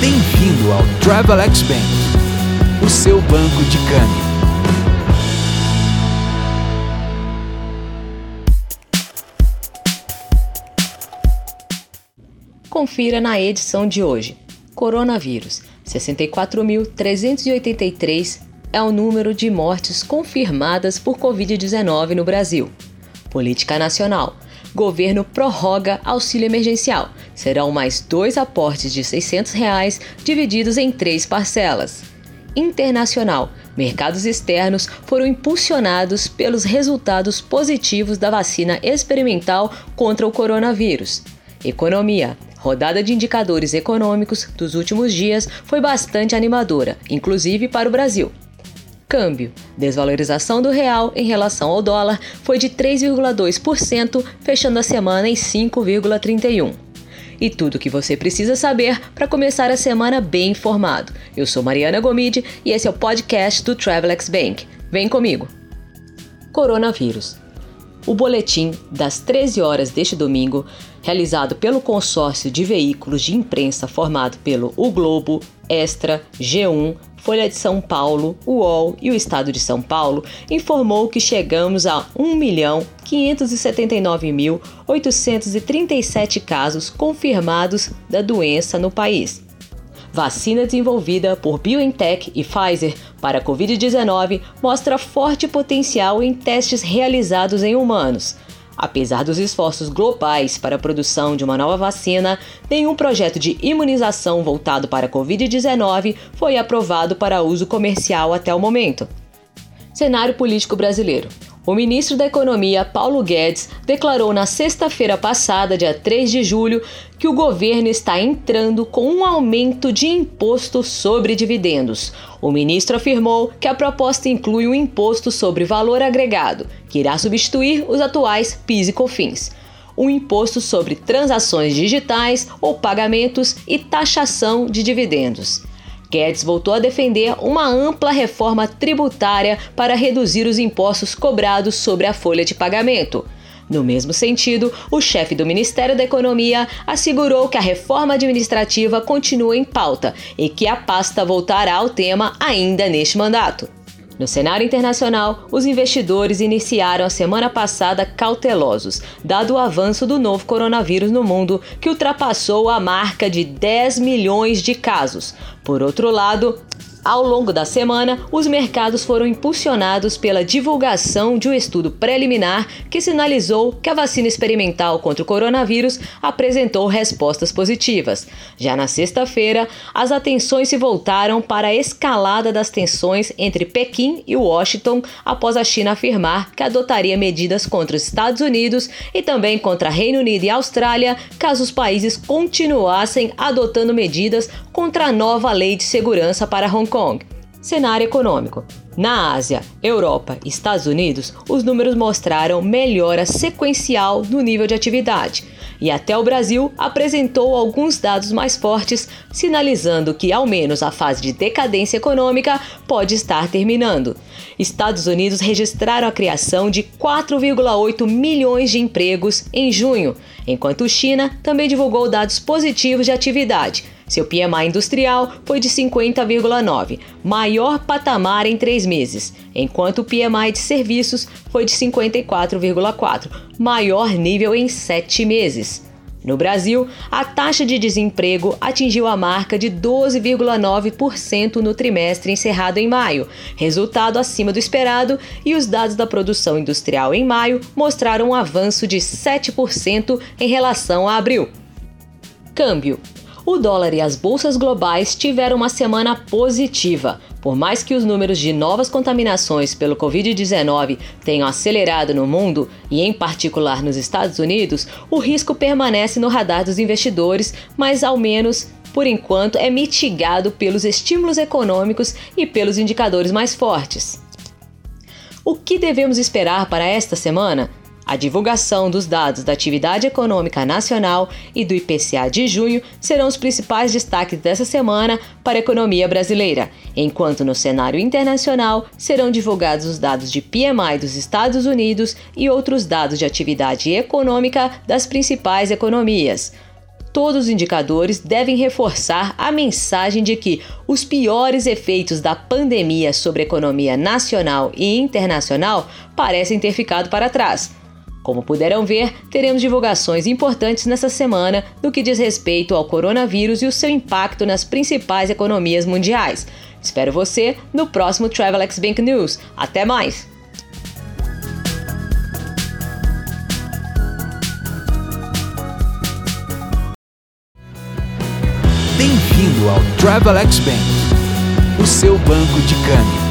Bem-vindo ao Travelex Bank, o seu banco de câmbio. Confira na edição de hoje. Coronavírus. 64.383 é o número de mortes confirmadas por Covid-19 no Brasil. Política Nacional. Governo prorroga auxílio emergencial. Serão mais dois aportes de 600 reais, divididos em três parcelas. Internacional. Mercados externos foram impulsionados pelos resultados positivos da vacina experimental contra o coronavírus. Economia. Rodada de indicadores econômicos dos últimos dias foi bastante animadora, inclusive para o Brasil. Câmbio: desvalorização do real em relação ao dólar foi de 3,2%, fechando a semana em 5,31. E tudo o que você precisa saber para começar a semana bem informado. Eu sou Mariana Gomide e esse é o podcast do Travelex Bank. Vem comigo. Coronavírus. O boletim das 13 horas deste domingo, realizado pelo consórcio de veículos de imprensa formado pelo O Globo, Extra, G1, Folha de São Paulo, UOL e o Estado de São Paulo, informou que chegamos a 1.579.837 casos confirmados da doença no país. Vacina desenvolvida por BioNTech e Pfizer para a Covid-19 mostra forte potencial em testes realizados em humanos. Apesar dos esforços globais para a produção de uma nova vacina, nenhum projeto de imunização voltado para a Covid-19 foi aprovado para uso comercial até o momento. Cenário político brasileiro. O ministro da Economia, Paulo Guedes, declarou na sexta-feira passada, dia 3 de julho, que o governo está entrando com um aumento de imposto sobre dividendos. O ministro afirmou que a proposta inclui um imposto sobre valor agregado, que irá substituir os atuais PIS e COFINS um imposto sobre transações digitais ou pagamentos e taxação de dividendos. Guedes voltou a defender uma ampla reforma tributária para reduzir os impostos cobrados sobre a folha de pagamento. No mesmo sentido, o chefe do Ministério da Economia assegurou que a reforma administrativa continua em pauta e que a pasta voltará ao tema ainda neste mandato. No cenário internacional, os investidores iniciaram a semana passada cautelosos, dado o avanço do novo coronavírus no mundo, que ultrapassou a marca de 10 milhões de casos. Por outro lado, ao longo da semana, os mercados foram impulsionados pela divulgação de um estudo preliminar que sinalizou que a vacina experimental contra o coronavírus apresentou respostas positivas. Já na sexta-feira, as atenções se voltaram para a escalada das tensões entre Pequim e Washington após a China afirmar que adotaria medidas contra os Estados Unidos e também contra Reino Unido e Austrália caso os países continuassem adotando medidas contra a nova lei de segurança para Hong Kong. Kong. Cenário econômico. Na Ásia, Europa e Estados Unidos, os números mostraram melhora sequencial no nível de atividade. E até o Brasil apresentou alguns dados mais fortes, sinalizando que ao menos a fase de decadência econômica pode estar terminando. Estados Unidos registraram a criação de 4,8 milhões de empregos em junho, enquanto China também divulgou dados positivos de atividade seu PMI industrial foi de 50,9, maior patamar em três meses, enquanto o PMI de serviços foi de 54,4, maior nível em sete meses. No Brasil, a taxa de desemprego atingiu a marca de 12,9% no trimestre encerrado em maio, resultado acima do esperado, e os dados da produção industrial em maio mostraram um avanço de 7% em relação a abril. Câmbio o dólar e as bolsas globais tiveram uma semana positiva. Por mais que os números de novas contaminações pelo Covid-19 tenham acelerado no mundo e, em particular, nos Estados Unidos, o risco permanece no radar dos investidores, mas ao menos por enquanto é mitigado pelos estímulos econômicos e pelos indicadores mais fortes. O que devemos esperar para esta semana? A divulgação dos dados da atividade econômica nacional e do IPCA de junho serão os principais destaques dessa semana para a economia brasileira, enquanto no cenário internacional serão divulgados os dados de PMI dos Estados Unidos e outros dados de atividade econômica das principais economias. todos os indicadores devem reforçar a mensagem de que os piores efeitos da pandemia sobre a economia nacional e internacional parecem ter ficado para trás. Como puderam ver, teremos divulgações importantes nessa semana no que diz respeito ao coronavírus e o seu impacto nas principais economias mundiais. Espero você no próximo Travelex Bank News. Até mais! Bem-vindo ao Travelex Bank, o seu banco de câmbio.